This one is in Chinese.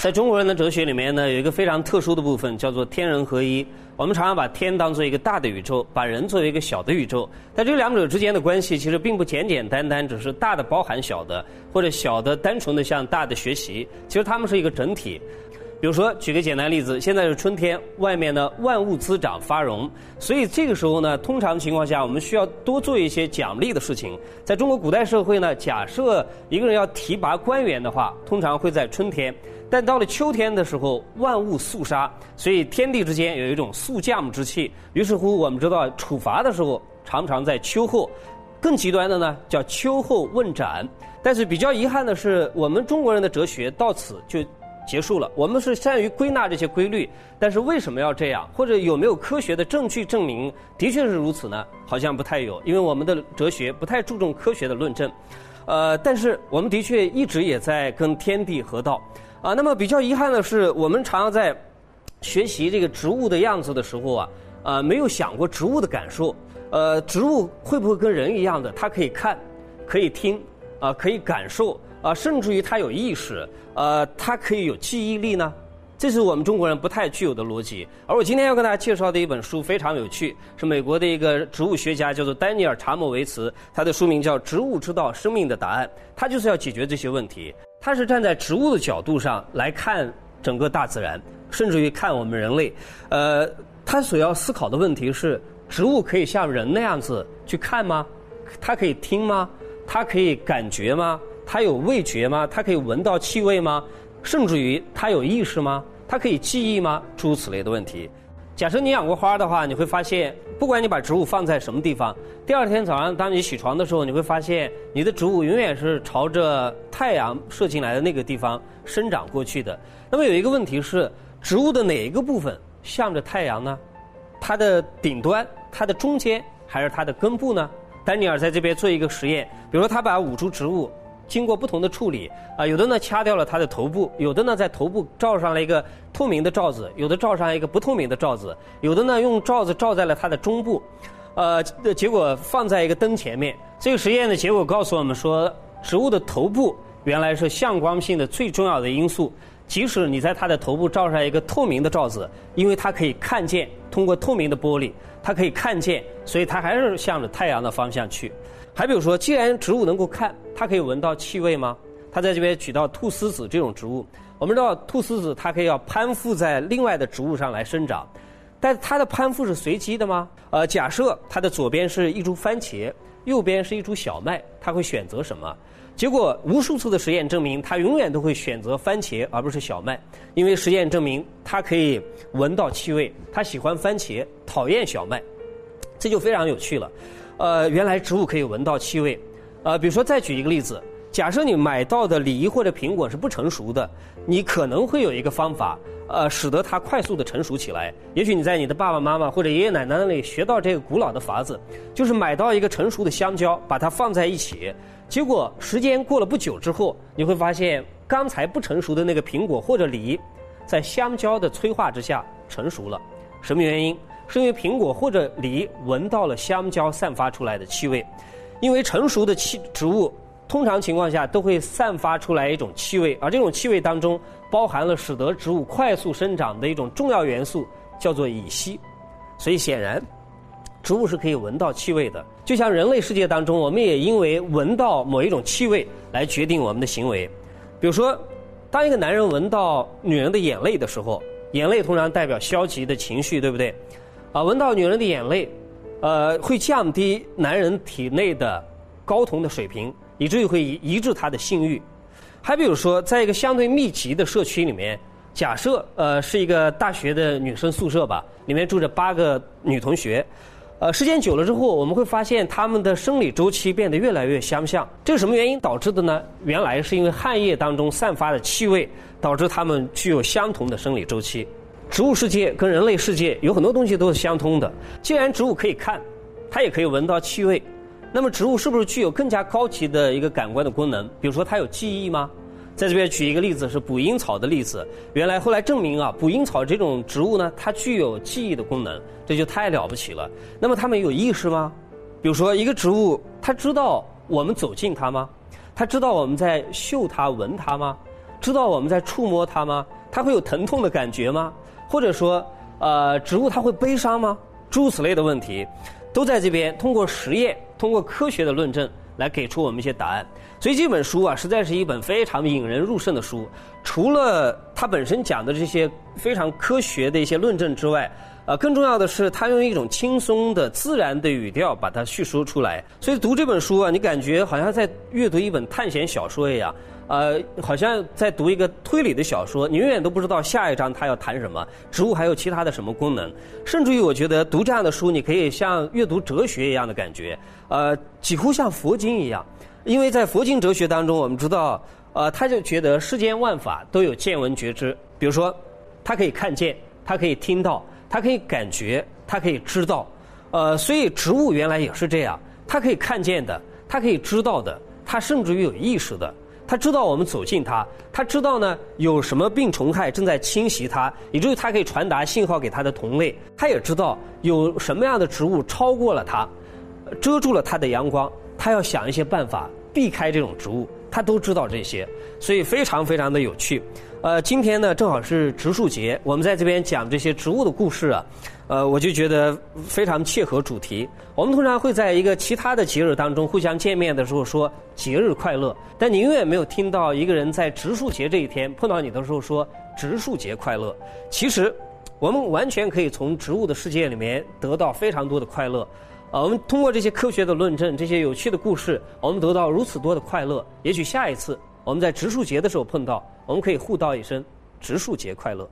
在中国人的哲学里面呢，有一个非常特殊的部分，叫做天人合一。我们常常把天当做一个大的宇宙，把人作为一个小的宇宙。但这两者之间的关系，其实并不简简单单只是大的包含小的，或者小的单纯的向大的学习。其实它们是一个整体。比如说，举个简单例子，现在是春天，外面呢万物滋长发荣，所以这个时候呢，通常情况下，我们需要多做一些奖励的事情。在中国古代社会呢，假设一个人要提拔官员的话，通常会在春天。但到了秋天的时候，万物肃杀，所以天地之间有一种肃降之气。于是乎，我们知道处罚的时候常常在秋后，更极端的呢叫秋后问斩。但是比较遗憾的是，我们中国人的哲学到此就。结束了。我们是善于归纳这些规律，但是为什么要这样？或者有没有科学的证据证明的确是如此呢？好像不太有，因为我们的哲学不太注重科学的论证。呃，但是我们的确一直也在跟天地合道。啊，那么比较遗憾的是，我们常常在学习这个植物的样子的时候啊，呃，没有想过植物的感受。呃，植物会不会跟人一样的？它可以看，可以听，啊，可以感受。啊，甚至于他有意识，呃，他可以有记忆力呢，这是我们中国人不太具有的逻辑。而我今天要跟大家介绍的一本书非常有趣，是美国的一个植物学家叫做丹尼尔·查莫维茨，他的书名叫《植物知道生命的答案》，他就是要解决这些问题。他是站在植物的角度上来看整个大自然，甚至于看我们人类。呃，他所要思考的问题是：植物可以像人那样子去看吗？它可以听吗？它可以感觉吗？它有味觉吗？它可以闻到气味吗？甚至于它有意识吗？它可以记忆吗？诸如此类的问题。假设你养过花的话，你会发现，不管你把植物放在什么地方，第二天早上当你起床的时候，你会发现你的植物永远是朝着太阳射进来的那个地方生长过去的。那么有一个问题是，植物的哪一个部分向着太阳呢？它的顶端、它的中间，还是它的根部呢？丹尼尔在这边做一个实验，比如说他把五株植物。经过不同的处理，啊，有的呢掐掉了它的头部，有的呢在头部罩上了一个透明的罩子，有的罩上一个不透明的罩子，有的呢用罩子罩在了它的中部，呃，结果放在一个灯前面。这个实验的结果告诉我们说，植物的头部原来是向光性的最重要的因素。即使你在它的头部罩上一个透明的罩子，因为它可以看见，通过透明的玻璃，它可以看见，所以它还是向着太阳的方向去。还比如说，既然植物能够看，它可以闻到气味吗？他在这边举到菟丝子这种植物，我们知道菟丝子它可以要攀附在另外的植物上来生长，但它的攀附是随机的吗？呃，假设它的左边是一株番茄，右边是一株小麦，它会选择什么？结果无数次的实验证明，它永远都会选择番茄而不是小麦，因为实验证明它可以闻到气味，它喜欢番茄，讨厌小麦，这就非常有趣了。呃，原来植物可以闻到气味，呃，比如说再举一个例子，假设你买到的梨或者苹果是不成熟的，你可能会有一个方法，呃，使得它快速的成熟起来。也许你在你的爸爸妈妈或者爷爷奶奶那里学到这个古老的法子，就是买到一个成熟的香蕉，把它放在一起，结果时间过了不久之后，你会发现刚才不成熟的那个苹果或者梨，在香蕉的催化之下成熟了。什么原因？是因为苹果或者梨闻到了香蕉散发出来的气味，因为成熟的气植物通常情况下都会散发出来一种气味，而这种气味当中包含了使得植物快速生长的一种重要元素，叫做乙烯。所以显然，植物是可以闻到气味的。就像人类世界当中，我们也因为闻到某一种气味来决定我们的行为。比如说，当一个男人闻到女人的眼泪的时候，眼泪通常代表消极的情绪，对不对？啊，闻到女人的眼泪，呃，会降低男人体内的睾酮的水平，以至于会抑制他的性欲。还比如说，在一个相对密集的社区里面，假设呃是一个大学的女生宿舍吧，里面住着八个女同学，呃，时间久了之后，我们会发现她们的生理周期变得越来越相像。这是什么原因导致的呢？原来是因为汗液当中散发的气味，导致她们具有相同的生理周期。植物世界跟人类世界有很多东西都是相通的。既然植物可以看，它也可以闻到气味，那么植物是不是具有更加高级的一个感官的功能？比如说，它有记忆吗？在这边举一个例子是捕蝇草的例子。原来后来证明啊，捕蝇草这种植物呢，它具有记忆的功能，这就太了不起了。那么它们有意识吗？比如说，一个植物，它知道我们走近它吗？它知道我们在嗅它、闻它吗？知道我们在触摸它吗？它会有疼痛的感觉吗？或者说，呃，植物它会悲伤吗？诸此类的问题，都在这边通过实验、通过科学的论证来给出我们一些答案。所以这本书啊，实在是一本非常引人入胜的书。除了它本身讲的这些非常科学的一些论证之外，呃，更重要的是，它用一种轻松的、自然的语调把它叙述出来。所以读这本书啊，你感觉好像在阅读一本探险小说一样，呃，好像在读一个推理的小说。你永远都不知道下一章它要谈什么，植物还有其他的什么功能。甚至于，我觉得读这样的书，你可以像阅读哲学一样的感觉，呃，几乎像佛经一样。因为在佛经哲学当中，我们知道，呃，他就觉得世间万法都有见闻觉知，比如说，他可以看见，他可以听到。它可以感觉，它可以知道，呃，所以植物原来也是这样，它可以看见的，它可以知道的，它甚至于有意识的，它知道我们走近它，它知道呢有什么病虫害正在侵袭它，以至于它可以传达信号给它的同类，它也知道有什么样的植物超过了它，遮住了它的阳光，它要想一些办法避开这种植物，它都知道这些，所以非常非常的有趣。呃，今天呢正好是植树节，我们在这边讲这些植物的故事啊，呃，我就觉得非常切合主题。我们通常会在一个其他的节日当中互相见面的时候说节日快乐，但你永远没有听到一个人在植树节这一天碰到你的时候说植树节快乐。其实，我们完全可以从植物的世界里面得到非常多的快乐。呃，我们通过这些科学的论证，这些有趣的故事，我们得到如此多的快乐。也许下一次。我们在植树节的时候碰到，我们可以互道一声“植树节快乐”。